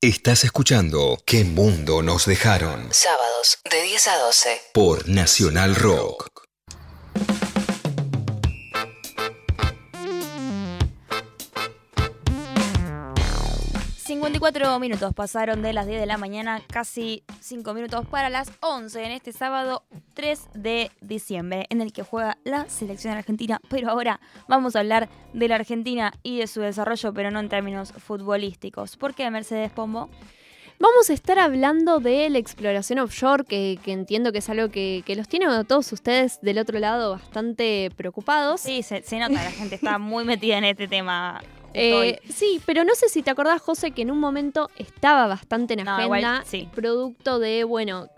Estás escuchando ¿Qué mundo nos dejaron? Sábados de 10 a 12. Por Nacional Rock. 54 minutos pasaron de las 10 de la mañana, casi 5 minutos para las 11 en este sábado 3 de diciembre, en el que juega la selección argentina. Pero ahora vamos a hablar de la Argentina y de su desarrollo, pero no en términos futbolísticos. ¿Por qué Mercedes Pombo? Vamos a estar hablando de la exploración offshore, que, entiendo que es algo que, los tiene a todos ustedes del otro lado bastante preocupados. Sí, se, se nota, la gente está muy metida en este tema eh, sí, pero no sé si te acordás, José, que en un momento estaba bastante en agenda, producto de, bueno,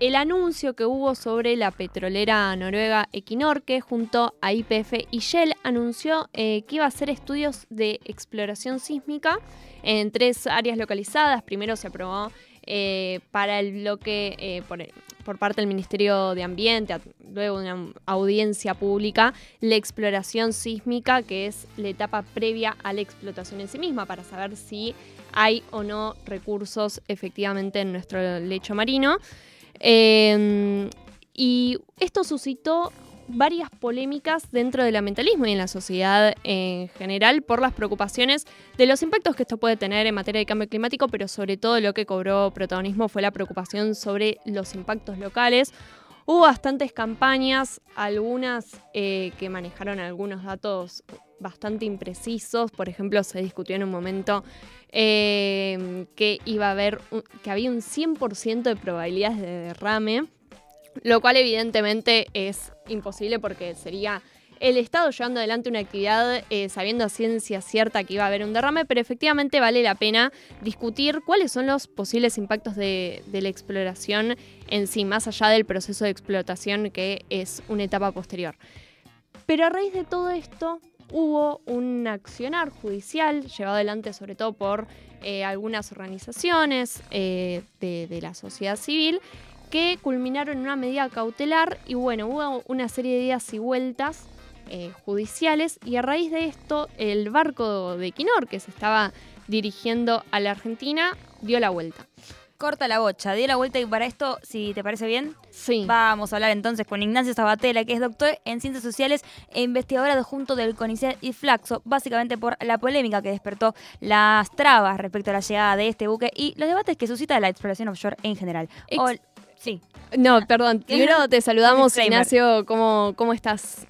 el anuncio que hubo sobre la petrolera noruega Equinor, que junto a IPF y Shell anunció eh, que iba a hacer estudios de exploración sísmica en tres áreas localizadas. Primero se aprobó eh, para el bloque eh, por, por, parte del Ministerio de Ambiente, luego de una audiencia pública, la exploración sísmica, que es la etapa previa a la explotación en sí misma, para saber si hay o no recursos efectivamente en nuestro lecho marino. Eh, y esto suscitó varias polémicas dentro del ambientalismo y en la sociedad en general por las preocupaciones de los impactos que esto puede tener en materia de cambio climático, pero sobre todo lo que cobró protagonismo fue la preocupación sobre los impactos locales. Hubo bastantes campañas, algunas eh, que manejaron algunos datos bastante imprecisos. Por ejemplo, se discutió en un momento eh, que iba a haber que había un 100% de probabilidades de derrame lo cual evidentemente es imposible porque sería el Estado llevando adelante una actividad eh, sabiendo a ciencia cierta que iba a haber un derrame, pero efectivamente vale la pena discutir cuáles son los posibles impactos de, la exploración en sí, más allá del proceso de explotación que es una etapa posterior. Pero a raíz de todo esto hubo un accionar judicial llevado adelante sobre todo por eh, algunas organizaciones eh, de la sociedad civil que culminaron en una medida cautelar y bueno, hubo una serie de días y vueltas eh, judiciales y a raíz de esto el barco de Quinor que se estaba dirigiendo a la Argentina dio la vuelta. Corta la bocha, dio la vuelta y para esto, si te parece bien, sí. vamos a hablar entonces con Ignacio Sabatella, que es doctor en ciencias sociales e investigador adjunto del CONICET y Flaxo, básicamente por la polémica que despertó las trabas respecto a la llegada de este buque y los debates que suscita la exploración offshore en general. Sí. No, perdón. Primero te saludamos, Ignacio. ¿Cómo, ¿Cómo estás?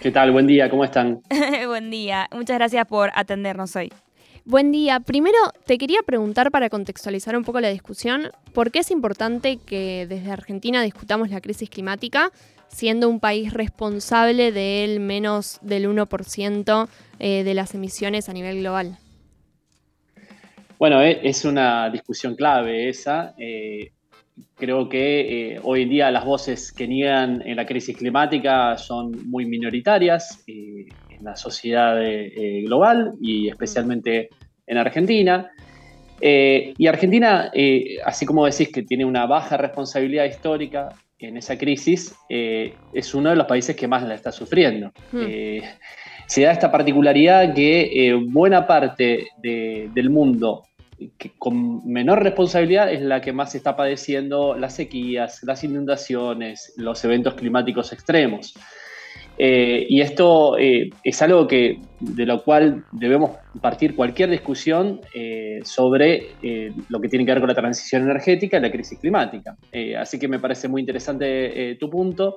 ¿Qué tal? Buen día, ¿cómo están? Buen día. Muchas gracias por atendernos hoy. Buen día. Primero, te quería preguntar para contextualizar un poco la discusión, ¿por qué es importante que desde Argentina discutamos la crisis climática, siendo un país responsable del menos del 1% eh, de las emisiones a nivel global? Bueno, eh, es una discusión clave esa. Eh, creo que eh, hoy en día las voces que niegan en la crisis climática son muy minoritarias eh, en la sociedad eh, global y especialmente en Argentina. y Argentina, así como decís que tiene una baja responsabilidad histórica en esa crisis, es uno de los países que más la está sufriendo. Hmm. se da esta particularidad que buena parte del mundo con menor responsabilidad es la que más está padeciendo las sequías, las inundaciones, los eventos climáticos extremos. Eh, y esto eh, es algo que, de lo cual debemos partir cualquier discusión eh, sobre lo que tiene que ver con la transición energética y la crisis climática. así que me parece muy interesante tu punto.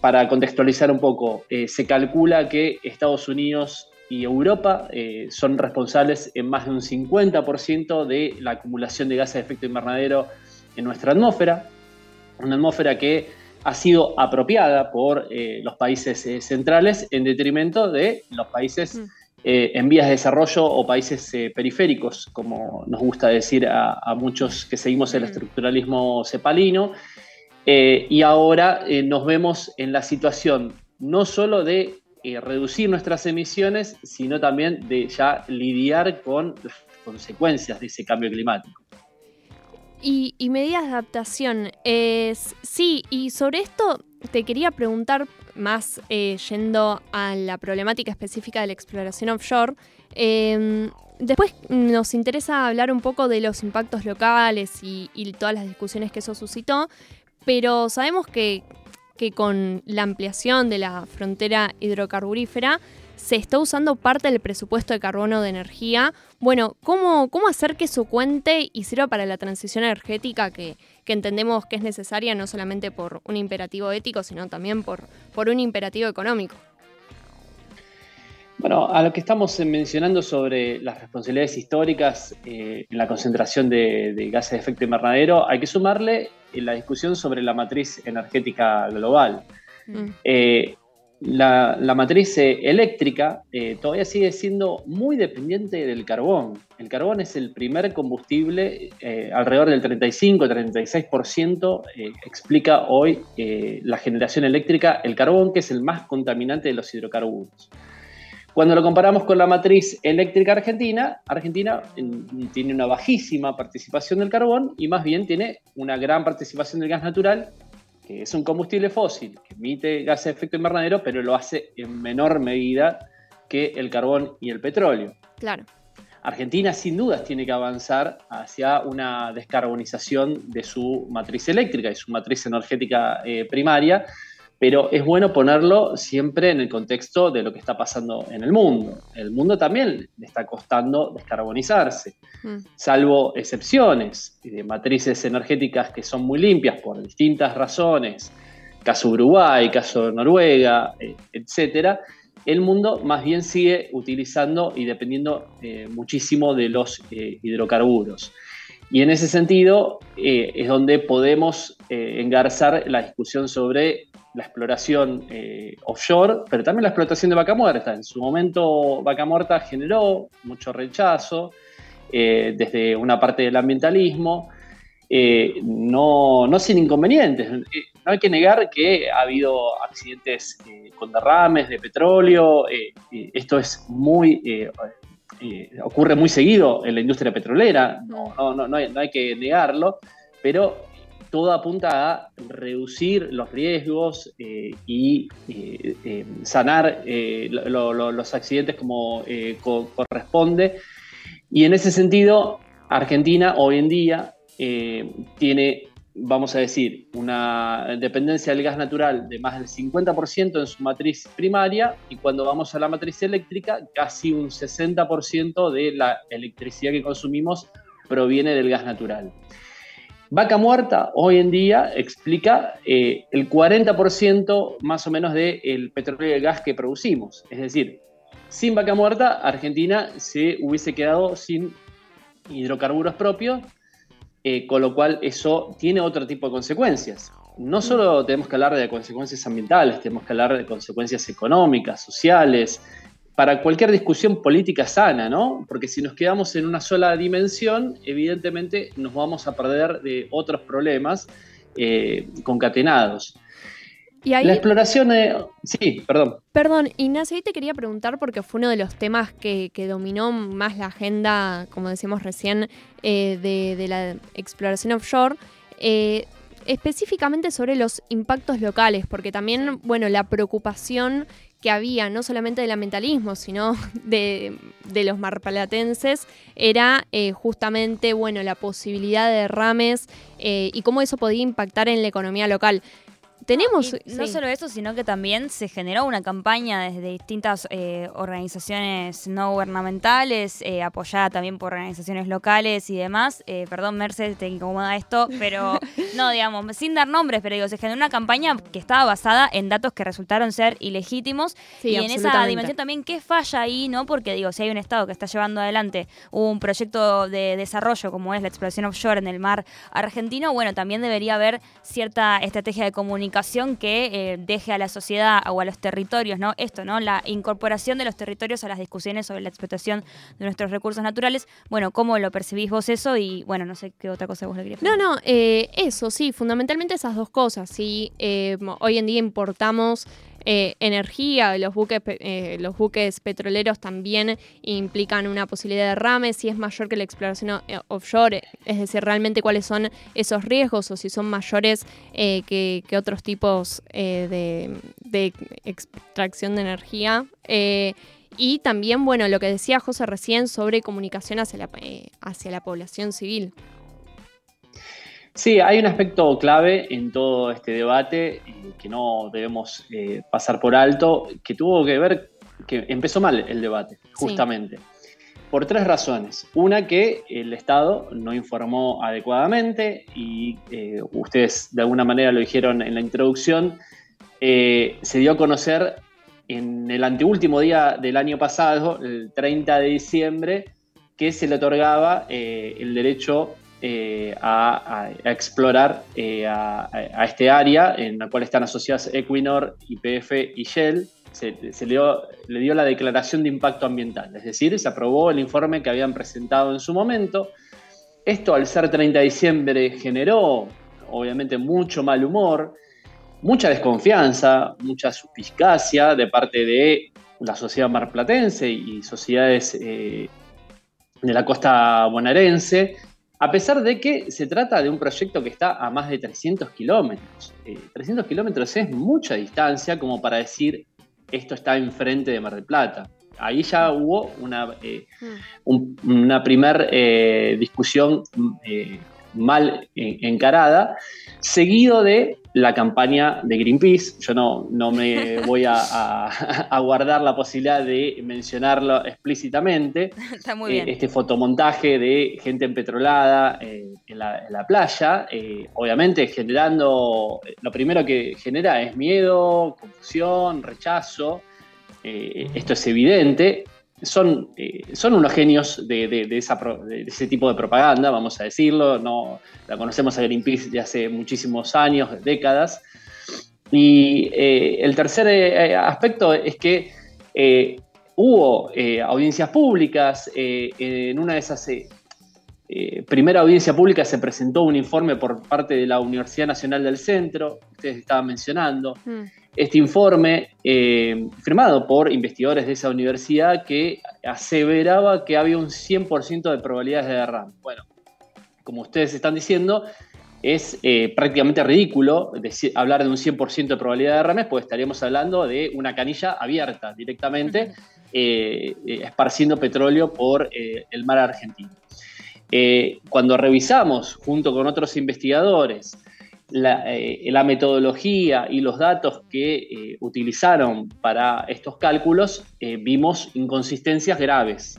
para contextualizar un poco, se calcula que Estados Unidos y Europa eh, son responsables en más de un 50% de la acumulación de gases de efecto invernadero en nuestra atmósfera, una atmósfera que ha sido apropiada por eh, los países eh, centrales en detrimento de los países mm. en vías de desarrollo o países periféricos, como nos gusta decir a, a muchos que seguimos el mm. estructuralismo cepalino. y ahora nos vemos en la situación no solo de eh, reducir nuestras emisiones, sino también de ya lidiar con las consecuencias de ese cambio climático. Y, medidas de adaptación. sí, y sobre esto te quería preguntar más eh, yendo a la problemática específica de la exploración offshore. Em, después nos interesa hablar un poco de los impactos locales y, todas las discusiones que eso suscitó, pero sabemos que, con la ampliación de la frontera hidrocarburífera se está usando parte del presupuesto de carbono de energía. Bueno, ¿cómo, cómo hacer que eso cuente y sirva para la transición energética que, entendemos que es necesaria no solamente por un imperativo ético, sino también por, por un imperativo económico? Bueno, a lo que estamos mencionando sobre las responsabilidades históricas eh, en la concentración de, gases de efecto invernadero, hay que sumarle la discusión sobre la matriz energética global. Mm. Eh, la, matriz eléctrica todavía sigue siendo muy dependiente del carbón. El carbón es el primer combustible, alrededor del 35-36% explica hoy la generación eléctrica, el carbón que es el más contaminante de los hidrocarburos. Cuando lo comparamos con la matriz eléctrica argentina, Argentina tiene una bajísima participación del carbón y más bien tiene una gran participación del gas natural, que es un combustible fósil, que emite gases de efecto invernadero, pero lo hace en menor medida que el carbón y el petróleo. Claro. Argentina sin dudas tiene que avanzar hacia una descarbonización de su matriz eléctrica y su matriz energética eh, primaria, pero es bueno ponerlo siempre en el contexto de lo que está pasando en el mundo. El mundo también le está costando descarbonizarse, mm. salvo excepciones de matrices energéticas que son muy limpias por distintas razones, caso Uruguay, caso Noruega, eh, etcétera. El mundo más bien sigue utilizando y dependiendo eh, muchísimo de los eh, hidrocarburos. Y en ese sentido es donde podemos engarzar la discusión sobre la exploración eh, offshore, pero también la explotación de vaca muerta. En su momento, vaca muerta generó mucho rechazo eh, desde una parte del ambientalismo, eh, no, no, sin inconvenientes. No hay que negar que ha habido accidentes con derrames de petróleo. esto es muy ocurre muy seguido en la industria petrolera. No, no, no, hay, no hay que negarlo, pero todo apunta a reducir los riesgos eh, y eh, eh, sanar los accidentes como corresponde. Y en ese sentido, Argentina hoy en día tiene, vamos a decir, una dependencia del gas natural de más del 50% en su matriz primaria y cuando vamos a la matriz eléctrica, casi un 60% de la electricidad que consumimos proviene del gas natural. Vaca muerta hoy en día explica eh, el 40% más o menos del petróleo y el gas que producimos. Es decir, sin vaca muerta, Argentina se hubiese quedado sin hidrocarburos propios, eh, con lo cual eso tiene otro tipo de consecuencias. No solo tenemos que hablar de consecuencias ambientales, tenemos que hablar de consecuencias económicas, sociales, para cualquier discusión política sana, ¿no? Porque si nos quedamos en una sola dimensión, evidentemente nos vamos a perder de otros problemas eh, concatenados. Y ahí, la exploración, sí, perdón. Perdón, Ignacio, ahí te quería preguntar porque fue uno de los temas que, dominó más la agenda, como decíamos recién, eh, de, la exploración offshore. Eh, específicamente sobre los impactos locales, porque también, bueno, la preocupación que había, no solamente del ambientalismo, sino de, los marpalatenses, era eh, justamente bueno, la posibilidad de derrames eh, y cómo eso podía impactar en la economía local. Tenemos, no solo eso, sino que también se generó una campaña desde distintas eh, organizaciones no gubernamentales, eh, apoyada también por organizaciones locales y demás. Eh, perdón, Mercedes, te incomoda esto, pero no, digamos, sin dar nombres, pero digo, se generó una campaña que estaba basada en datos que resultaron ser ilegítimos y en esa dimensión también, ¿qué falla ahí? no Porque digo, si hay un Estado que está llevando adelante un proyecto de desarrollo como es la exploración offshore en el mar argentino, bueno, también debería haber cierta estrategia de comunicación que eh, deje a la sociedad o a los territorios, ¿no? Esto, ¿no? La incorporación de los territorios a las discusiones sobre la explotación de nuestros recursos naturales. Bueno, ¿cómo lo percibís vos eso? Y bueno, no sé qué otra cosa vos le querías No, no, eh, eso sí, fundamentalmente esas dos cosas. Sí, eh, hoy en día importamos eh, energía, los buques, eh, los buques petroleros también implican una posibilidad de derrame, si es mayor que la exploración eh, offshore, es decir, realmente cuáles son esos riesgos o si son mayores que, otros tipos de, extracción de energía. Y también, bueno, lo que decía José recién sobre comunicación hacia la, eh, hacia la población civil. Sí, hay un aspecto clave en todo este debate eh, que no debemos eh, pasar por alto, que tuvo que ver, que empezó mal el debate, justamente, por tres razones. Una, que el Estado no informó adecuadamente y ustedes de alguna manera lo dijeron en la introducción, se dio a conocer en el anteúltimo día del año pasado, el 30 de diciembre, que se le otorgaba eh, el derecho eh, a, explorar eh, a, este área en la cual están asociadas Equinor, YPF y Shell. Se, le, dio, le, dio, la declaración de impacto ambiental, es decir, se aprobó el informe que habían presentado en su momento. Esto al ser 30 de diciembre generó obviamente mucho mal humor, mucha desconfianza, mucha suspicacia de parte de la sociedad marplatense y sociedades eh, de la costa bonaerense, a pesar de que se trata de un proyecto que está a más de 300 kilómetros. 300 eh, kilómetros es mucha distancia como para decir esto está enfrente de Mar del Plata. Ahí ya hubo una, eh, mm. una primera discusión mal encarada, seguido de la campaña de Greenpeace. Yo no, no me voy a, guardar la posibilidad de mencionarlo explícitamente. Está muy bien. Eh, este fotomontaje de gente empetrolada eh, en, la, playa, eh, obviamente generando, lo primero que genera es miedo, confusión, rechazo. esto es evidente son, eh, son unos genios de, ese tipo de propaganda, vamos a decirlo. No, la conocemos a Greenpeace de hace muchísimos años, décadas. Y eh, el tercer eh, aspecto es que hubo audiencias públicas. en una de esas primera audiencia pública se presentó un informe por parte de la Universidad Nacional del Centro, ustedes estaban mencionando. Mm este informe eh, firmado por investigadores de esa universidad que aseveraba que había un 100% de probabilidades de derrame. Bueno, como ustedes están diciendo, es eh, prácticamente ridículo hablar de un 100% de probabilidad de derrames, pues estaríamos hablando de una canilla abierta directamente, eh, esparciendo petróleo por el mar argentino. cuando revisamos junto con otros investigadores eh, la, metodología y los datos que eh, utilizaron para estos cálculos, eh, vimos inconsistencias graves.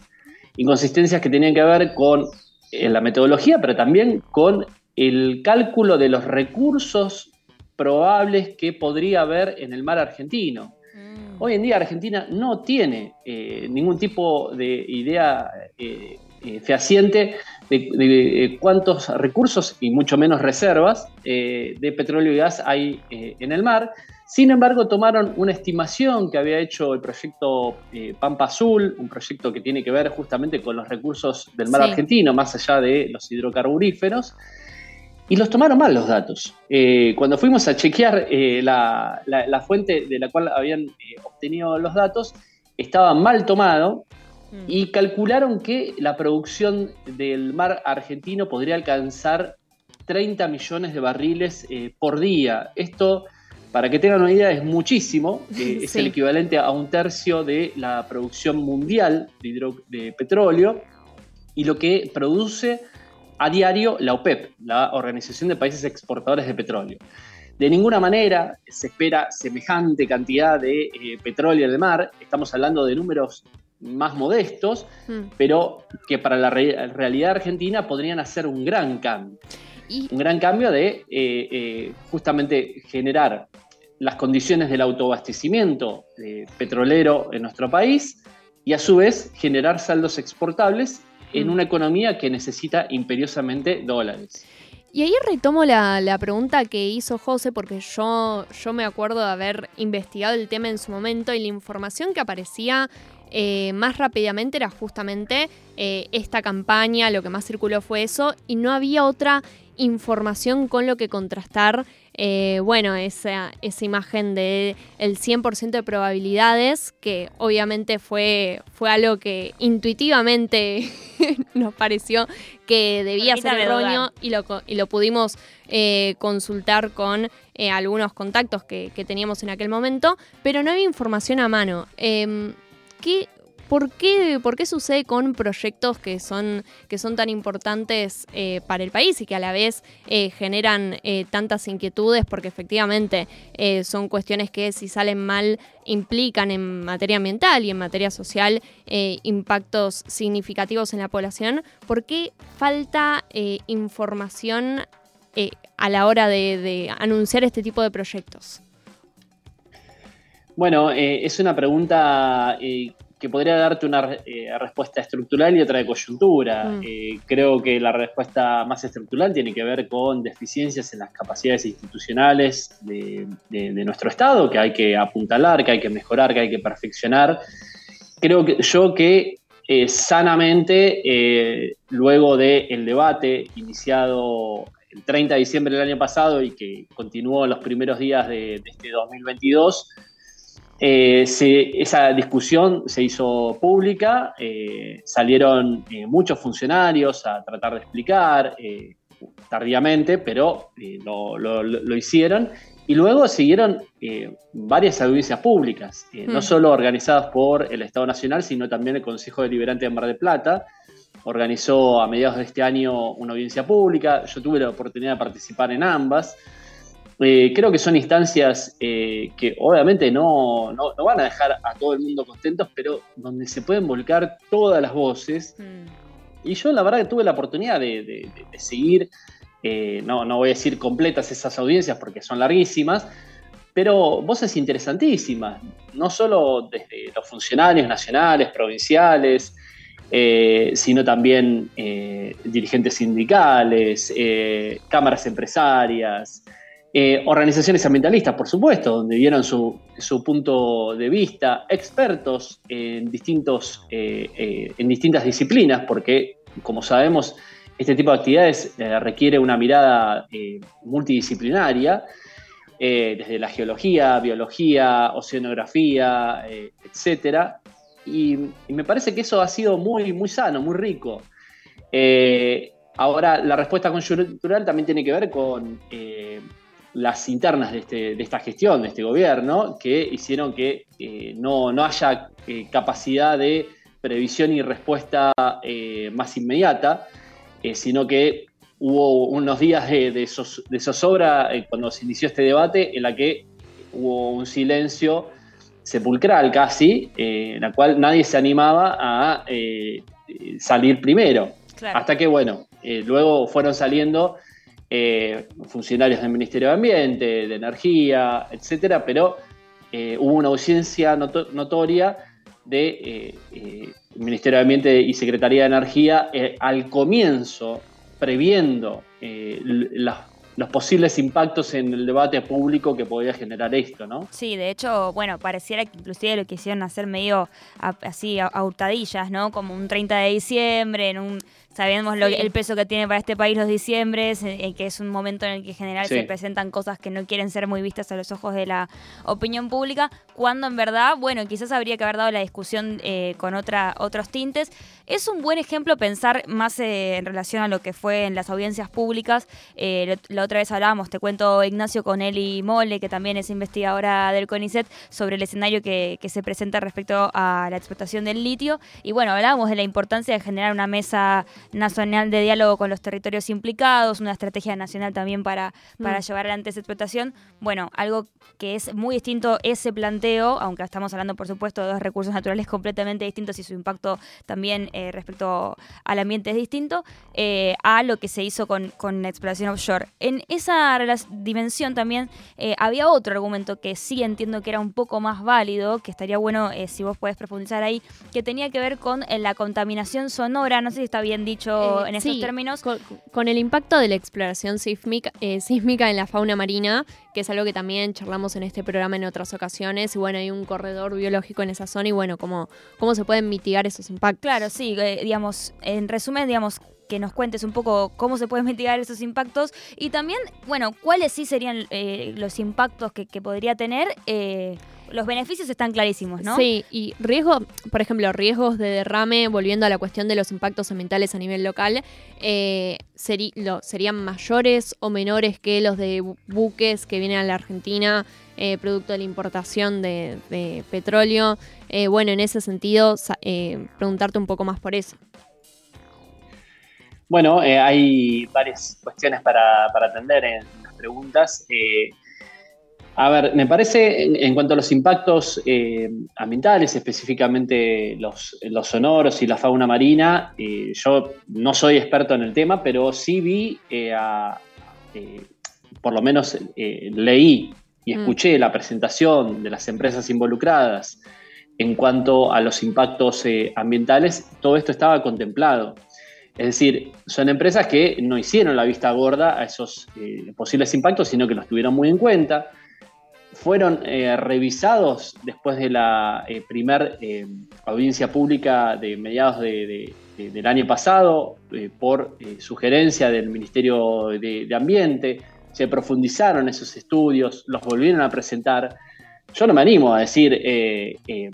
Inconsistencias que tenían que ver con la metodología, pero también con el cálculo de los recursos probables que podría haber en el mar argentino. Mm. Hoy en día Argentina no tiene ningún tipo de idea fehaciente de, eh, cuántos recursos y mucho menos reservas eh, de petróleo y gas hay eh, en el mar. Sin embargo, tomaron una estimación que había hecho el proyecto Pampa Azul, un proyecto que tiene que ver justamente con los recursos del mar argentino, más allá de los hidrocarburíferos, y los tomaron mal los datos. cuando fuimos a chequear la, la, fuente de la cual habían obtenido los datos, estaba mal tomado Mm. y calcularon que la producción del mar argentino podría alcanzar 30 millones de barriles eh, por día. Esto, para que tengan una idea, es muchísimo, eh, es el equivalente a un tercio de la producción mundial de, petróleo y lo que produce a diario la OPEP, la Organización de Países Exportadores de Petróleo. De ninguna manera se espera semejante cantidad de eh, petróleo en el mar. Estamos hablando de números más modestos, hmm. pero que para la realidad argentina podrían hacer un gran cambio. Un gran cambio de eh, eh, justamente generar las condiciones del autoabastecimiento eh, petrolero en nuestro país y a su vez generar saldos exportables en hmm. una economía que necesita imperiosamente dólares. Y ahí retomo la, la, pregunta que hizo José, porque yo, yo me acuerdo de haber investigado el tema en su momento y la información que aparecía eh, más rápidamente era justamente eh, esta campaña, lo que más circuló fue eso, y no había otra información con lo que contrastar, eh, bueno, esa, esa imagen del el 100% de probabilidades, que obviamente fue, fue algo que intuitivamente nos pareció que debía ser erróneo y lo, y lo pudimos consultar con algunos contactos que, que, teníamos en aquel momento, pero no había información a mano. ¿Por qué, ¿por qué sucede con proyectos que son, que son tan importantes eh, para el país y que a la vez eh, generan eh, tantas inquietudes? Porque efectivamente son cuestiones que si salen mal implican en materia ambiental y en materia social impactos significativos en la población. ¿Por qué falta información a la hora de anunciar este tipo de proyectos? Bueno, eh, es una pregunta eh, que podría darte una eh, respuesta estructural y otra de coyuntura. Mm. creo que la respuesta más estructural tiene que ver con deficiencias en las capacidades institucionales de, nuestro Estado, que hay que apuntalar, que hay que mejorar, que hay que perfeccionar. Creo que yo que sanamente, luego del debate iniciado el 30 de diciembre del año pasado y que continuó en los primeros días de, de este 2022, eh, esa discusión se hizo pública, eh, salieron eh, muchos funcionarios a tratar de explicar, tardíamente, pero lo, hicieron. Y luego siguieron varias audiencias públicas, no hmm. solo organizadas por el Estado Nacional, sino también el Consejo Deliberante de Mar del Plata. Organizó a mediados de este año una audiencia pública, yo tuve la oportunidad de participar en ambas. Eh, creo que son instancias eh, que obviamente no, van a dejar a todo el mundo contentos, pero donde se pueden volcar todas las voces. Mm. Y yo la verdad que tuve la oportunidad de, seguir, eh, no, no voy a decir completas esas audiencias porque son larguísimas, pero voces interesantísimas, no solo desde los funcionarios nacionales, provinciales, sino también dirigentes sindicales, cámaras empresarias, eh, organizaciones ambientalistas, por supuesto, donde dieron su, punto de vista, expertos en, distintos, eh, eh, en distintas disciplinas, porque, como sabemos, este tipo de actividades requiere una mirada multidisciplinaria, desde la geología, biología, oceanografía, etc. Y, y, me parece que eso ha sido muy, muy sano, muy rico. ahora, la respuesta coyuntural también tiene que ver con las internas este, de, esta gestión, de este gobierno, que hicieron que eh, no, haya eh, capacidad de previsión y respuesta eh, más inmediata, sino que hubo unos días de, de, zozobra cuando se inició este debate en la que hubo un silencio sepulcral casi, en la cual nadie se animaba a salir primero. Hasta que, bueno, luego fueron saliendo eh, funcionarios del Ministerio de Ambiente, de Energía, etcétera, pero eh, hubo una ausencia notoria de, eh, Ministerio de Ambiente y Secretaría de Energía al comienzo, previendo los posibles impactos en el debate público que podría generar esto, ¿no? Sí, de hecho, bueno, pareciera que inclusive lo quisieron hacer medio así a, hurtadillas, ¿no? Como un 30 de diciembre, en un sabemos lo, el peso que tiene para este país los diciembres, en, que es un momento en el que en general se presentan cosas que no quieren ser muy vistas a los ojos de la opinión pública, cuando en verdad, bueno, quizás habría que haber dado la discusión eh, con otra, otros tintes. Es un buen ejemplo pensar más eh, en relación a lo que fue en las audiencias públicas. Eh, otra vez hablábamos, te cuento Ignacio con Eli Mole, que también es investigadora del CONICET, sobre el escenario que, se presenta respecto a la explotación del litio. Y bueno, hablábamos de la importancia de generar una mesa nacional de diálogo con los territorios implicados, una estrategia nacional también para, para mm. llevar adelante esa explotación. Bueno, algo que es muy distinto ese planteo, aunque estamos hablando por supuesto de dos recursos naturales completamente distintos y su impacto también eh, respecto al ambiente es distinto, eh, a lo que se hizo con, con la explotación offshore en esa dimensión también eh, había otro argumento que sí entiendo que era un poco más válido, que estaría bueno si vos podés profundizar ahí, que tenía que ver con la contaminación sonora, no sé si está bien dicho en esos términos. Con, el impacto de la exploración sísmica, sísmica en la fauna marina, que es algo que también charlamos en este programa en otras ocasiones, y bueno, hay un corredor biológico en esa zona, y bueno, cómo, cómo se pueden mitigar esos impactos. Claro, sí, digamos, en resumen, digamos, que nos cuentes un poco cómo se pueden mitigar esos impactos y también, bueno, cuáles sí serían eh, los impactos que, podría tener. Eh, los beneficios están clarísimos, ¿no? Sí, y riesgo, por ejemplo, riesgos de derrame, volviendo a la cuestión de los impactos ambientales a nivel local, eh, ¿serían mayores o menores que los de buques que vienen a la Argentina eh, producto de la importación de, petróleo. Eh, bueno, en ese sentido, eh, preguntarte un poco más por eso. Bueno, hay varias cuestiones para, atender en las preguntas. A ver, me parece, en, cuanto a los impactos ambientales, específicamente los, sonoros y la fauna marina, yo no soy experto en el tema, pero sí vi, por lo menos leí y mm. escuché la presentación de las empresas involucradas en cuanto a los impactos eh, ambientales, todo esto estaba contemplado. Es decir, son empresas que no hicieron la vista gorda a esos eh, posibles impactos, sino que los tuvieron muy en cuenta. Fueron eh, revisados después de la primer audiencia pública de mediados del año pasado por sugerencia del Ministerio de Ambiente se profundizaron esos estudios, los volvieron a presentar. Yo no me animo a decir eh, eh,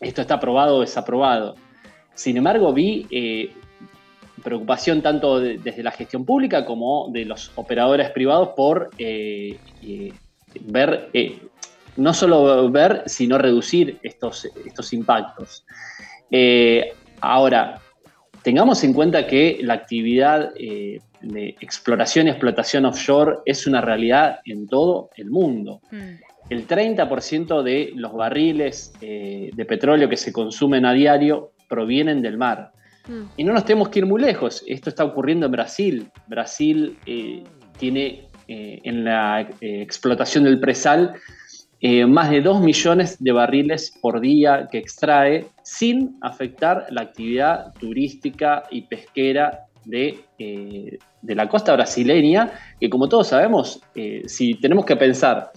esto está aprobado o desaprobado. Sin embargo, vi eh, preocupación tanto desde la gestión pública como de los operadores privados por ver, no solo ver, sino reducir estos, estos impactos. ahora, tengamos en cuenta que la actividad de exploración y explotación offshore es una realidad en todo el mundo. Mm. El 30% de los barriles eh, de petróleo que se consumen a diario provienen del mar. Mm. Y no nos tenemos que ir muy lejos. Esto está ocurriendo en Brasil. Brasil eh, tiene eh, en la explotación del presal más de 2 millones de barriles por día que extrae sin afectar la actividad turística y pesquera de, de la costa brasileña, que como todos sabemos, eh, si tenemos que pensar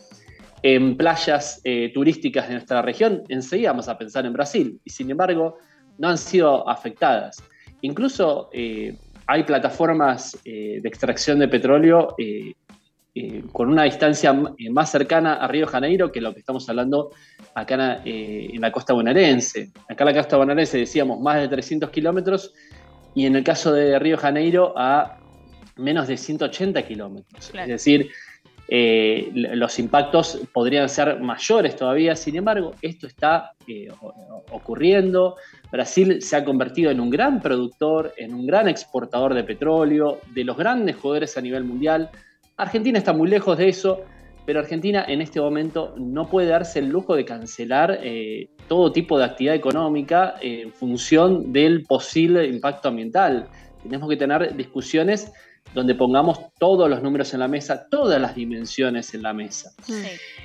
en playas eh, turísticas de nuestra región, enseguida vamos a pensar en Brasil, y sin embargo no han sido afectadas. Incluso eh, hay plataformas de extracción de petróleo con una distancia más cercana a Río Janeiro que lo que estamos hablando acá en, la costa bonaerense. Acá en la costa bonaerense decíamos más de 300 kilómetros y en el caso de Río Janeiro a menos de 180 kilómetros. Es decir, eh, los impactos podrían ser mayores todavía, sin embargo, esto está eh, ocurriendo. Brasil se ha convertido en un gran productor, en un gran exportador de petróleo, de los grandes jugadores a nivel mundial. Argentina está muy lejos de eso, pero Argentina en este momento no puede darse el lujo de cancelar eh, todo tipo de actividad económica en función del posible impacto ambiental. Tenemos que tener discusiones donde pongamos todos los números en la mesa, todas las dimensiones en la mesa.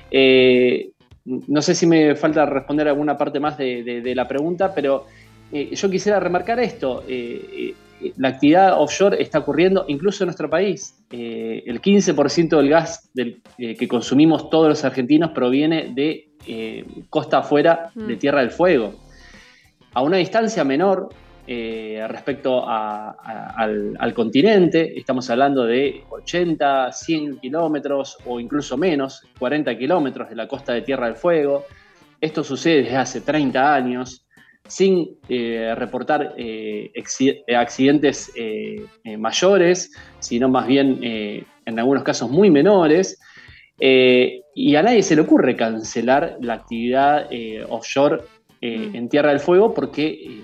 Eh, no sé si me falta responder alguna parte más de, la pregunta, pero eh, yo quisiera remarcar esto. Eh, la actividad offshore está ocurriendo incluso en nuestro país. el 15% del gas que consumimos todos los argentinos proviene de costa afuera de mm. Tierra del Fuego. A una distancia menor, eh, respecto al, continente, estamos hablando de 80, 100 kilómetros o incluso menos, 40 kilómetros de la costa de Tierra del Fuego. Esto sucede desde hace 30 años, sin eh, reportar eh, accidentes mayores, sino más bien en algunos casos muy menores. y a nadie se le ocurre cancelar la actividad offshore mm. en Tierra del Fuego porque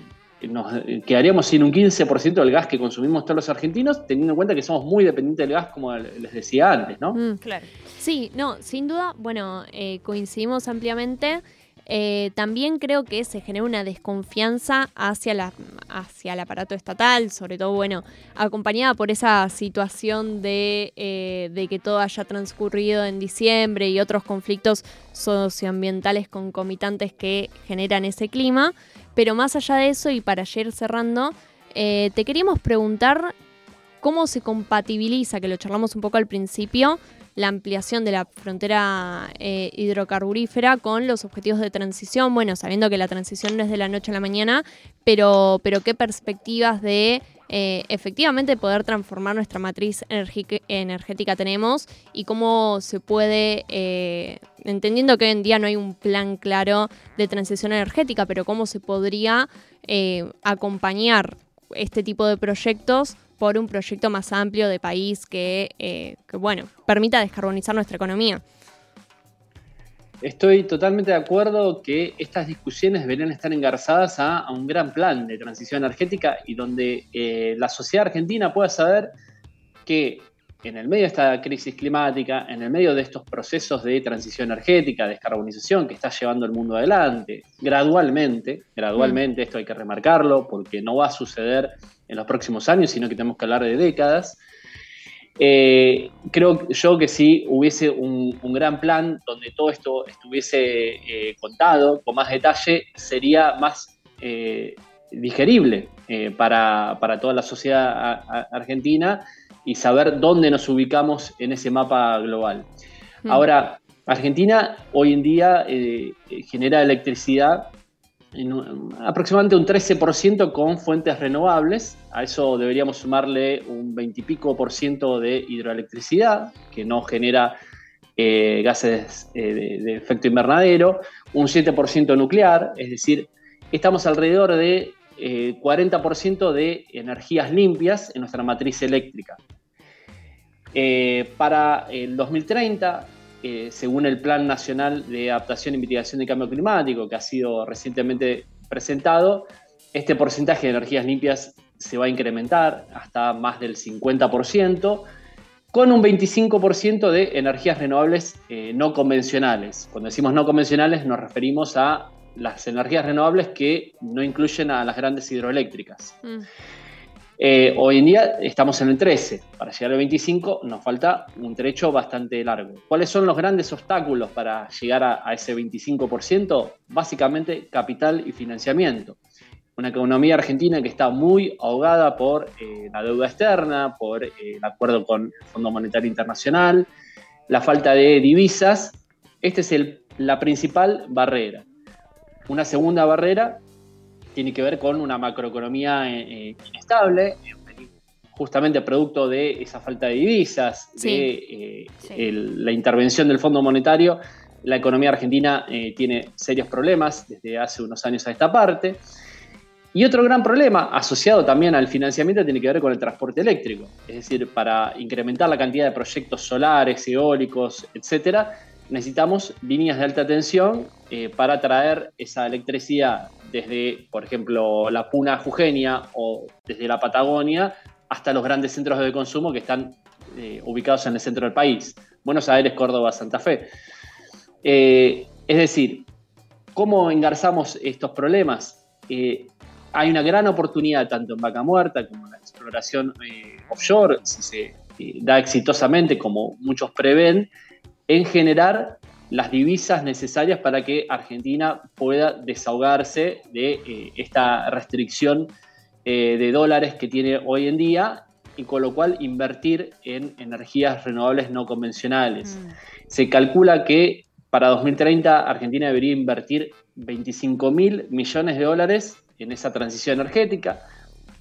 nos quedaríamos sin un 15% del gas que consumimos todos los argentinos, teniendo en cuenta que somos muy dependientes del gas, como les decía antes, ¿no? Mm, claro. Sí, no, sin duda, bueno, eh, coincidimos ampliamente. Eh, también creo que se genera una desconfianza hacia, la, hacia el aparato estatal, sobre todo, bueno, acompañada por esa situación de, eh, de, que todo haya transcurrido en diciembre y otros conflictos socioambientales concomitantes que generan ese clima. Pero más allá de eso, y para ayer cerrando, eh, te queríamos preguntar cómo se compatibiliza, que lo charlamos un poco al principio, la ampliación de la frontera eh, hidrocarburífera con los objetivos de transición. Bueno, sabiendo que la transición no es de la noche a la mañana, pero, pero qué perspectivas de eh, efectivamente poder transformar nuestra matriz energética tenemos y cómo se puede, eh, entendiendo que hoy en día no hay un plan claro de transición energética, pero cómo se podría eh, acompañar este tipo de proyectos por un proyecto más amplio de país que, que bueno, permita descarbonizar nuestra economía. Estoy totalmente de acuerdo que estas discusiones deberían estar engarzadas a, un gran plan de transición energética y donde eh, la sociedad argentina pueda saber que en el medio de esta crisis climática, en el medio de estos procesos de transición energética, descarbonización que está llevando el mundo adelante, gradualmente, gradualmente, esto hay que remarcarlo, porque no va a suceder en los próximos años, sino que tenemos que hablar de décadas. Eh, creo yo que si hubiese un, gran plan donde todo esto estuviese eh, contado con más detalle, sería más eh, digerible para, para, toda la sociedad argentina y saber dónde nos ubicamos en ese mapa global. Mm. Ahora, Argentina hoy en día eh, genera electricidad en aproximadamente un 13% con fuentes renovables. A eso deberíamos sumarle un 20 y pico por ciento de hidroelectricidad, que no genera eh, gases eh, de, efecto invernadero, un 7% nuclear, es decir, estamos alrededor de 40% de energías limpias en nuestra matriz eléctrica. Eh, para el 2030, eh, según el Plan Nacional de Adaptación y Mitigación del Cambio Climático, que ha sido recientemente presentado, este porcentaje de energías limpias se va a incrementar hasta más del 50%, con un 25% de energías renovables eh, no convencionales. Cuando decimos no convencionales nos referimos a las energías renovables que no incluyen a las grandes hidroeléctricas. Mm. Eh, hoy en día estamos en el 13. Para llegar al 25 nos falta un trecho bastante largo. ¿Cuáles son los grandes obstáculos para llegar a, ese 25%? Básicamente capital y financiamiento. Una economía argentina que está muy ahogada por eh, la deuda externa, por eh, el acuerdo con el Fondo Monetario Internacional, la falta de divisas. Esta es la principal barrera. Una segunda barrera tiene que ver con una macroeconomía eh, eh, inestable, justamente producto de esa falta de divisas, de eh, la intervención del Fondo Monetario. La economía argentina tiene serios problemas desde hace unos años a esta parte. Y otro gran problema asociado también al financiamiento tiene que ver con el transporte eléctrico. Es decir, para incrementar la cantidad de proyectos solares, eólicos, etcétera, necesitamos líneas de alta tensión para traer esa electricidad desde, por ejemplo, la Puna Jujeña o desde la Patagonia hasta los grandes centros de consumo que están eh, ubicados en el centro del país, Buenos Aires, Córdoba, Santa Fe. Eh, es decir, ¿cómo engarzamos estos problemas? Eh, hay una gran oportunidad tanto en Vaca Muerta como en la exploración offshore, si se da exitosamente como muchos prevén, en generar las divisas necesarias para que Argentina pueda desahogarse de eh, esta restricción eh, de dólares que tiene hoy en día y con lo cual invertir en energías renovables no convencionales. Mm. Se calcula que para 2030 Argentina debería invertir 25 mil millones de dólares en esa transición energética.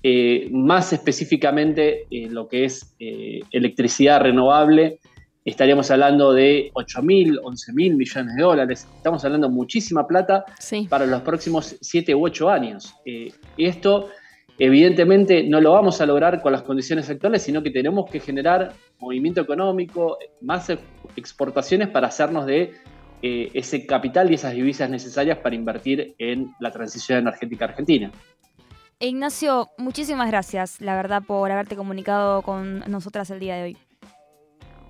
Eh, más específicamente en lo que es electricidad renovable estaríamos hablando de 8 mil, 11 mil millones de dólares. Estamos hablando de muchísima plata para los próximos 7 u 8 años. Eh, esto, evidentemente, no lo vamos a lograr con las condiciones actuales, sino que tenemos que generar movimiento económico, más exportaciones para hacernos de eh, ese capital y esas divisas necesarias para invertir en la transición energética argentina. Ignacio, muchísimas gracias, la verdad, por haberte comunicado con nosotras el día de hoy.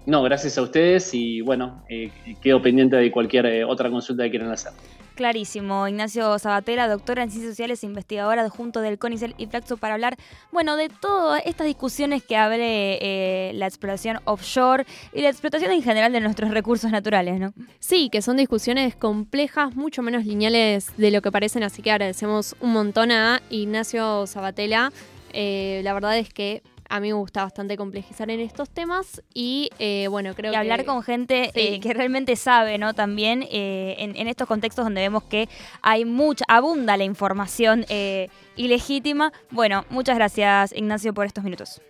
No, gracias a ustedes y bueno, eh, quedo pendiente de cualquier eh, otra consulta que quieran hacer. Clarísimo. Ignacio Sabatella, doctora en Ciencias Sociales e investigadora adjunto del CONICEL y Flaxo para hablar, bueno, de todas estas discusiones que abre eh, la exploración offshore y la explotación en general de nuestros recursos naturales, ¿no? Sí, que son discusiones complejas, mucho menos lineales de lo que parecen, así que agradecemos un montón a Ignacio Sabatella. la verdad es que a mí me gusta bastante complejizar en estos temas y eh, bueno, creo y hablar con gente eh, que realmente sabe, ¿no? También eh, en, estos contextos donde vemos que hay mucha, abunda la información ilegítima. Bueno, muchas gracias Ignacio por estos minutos.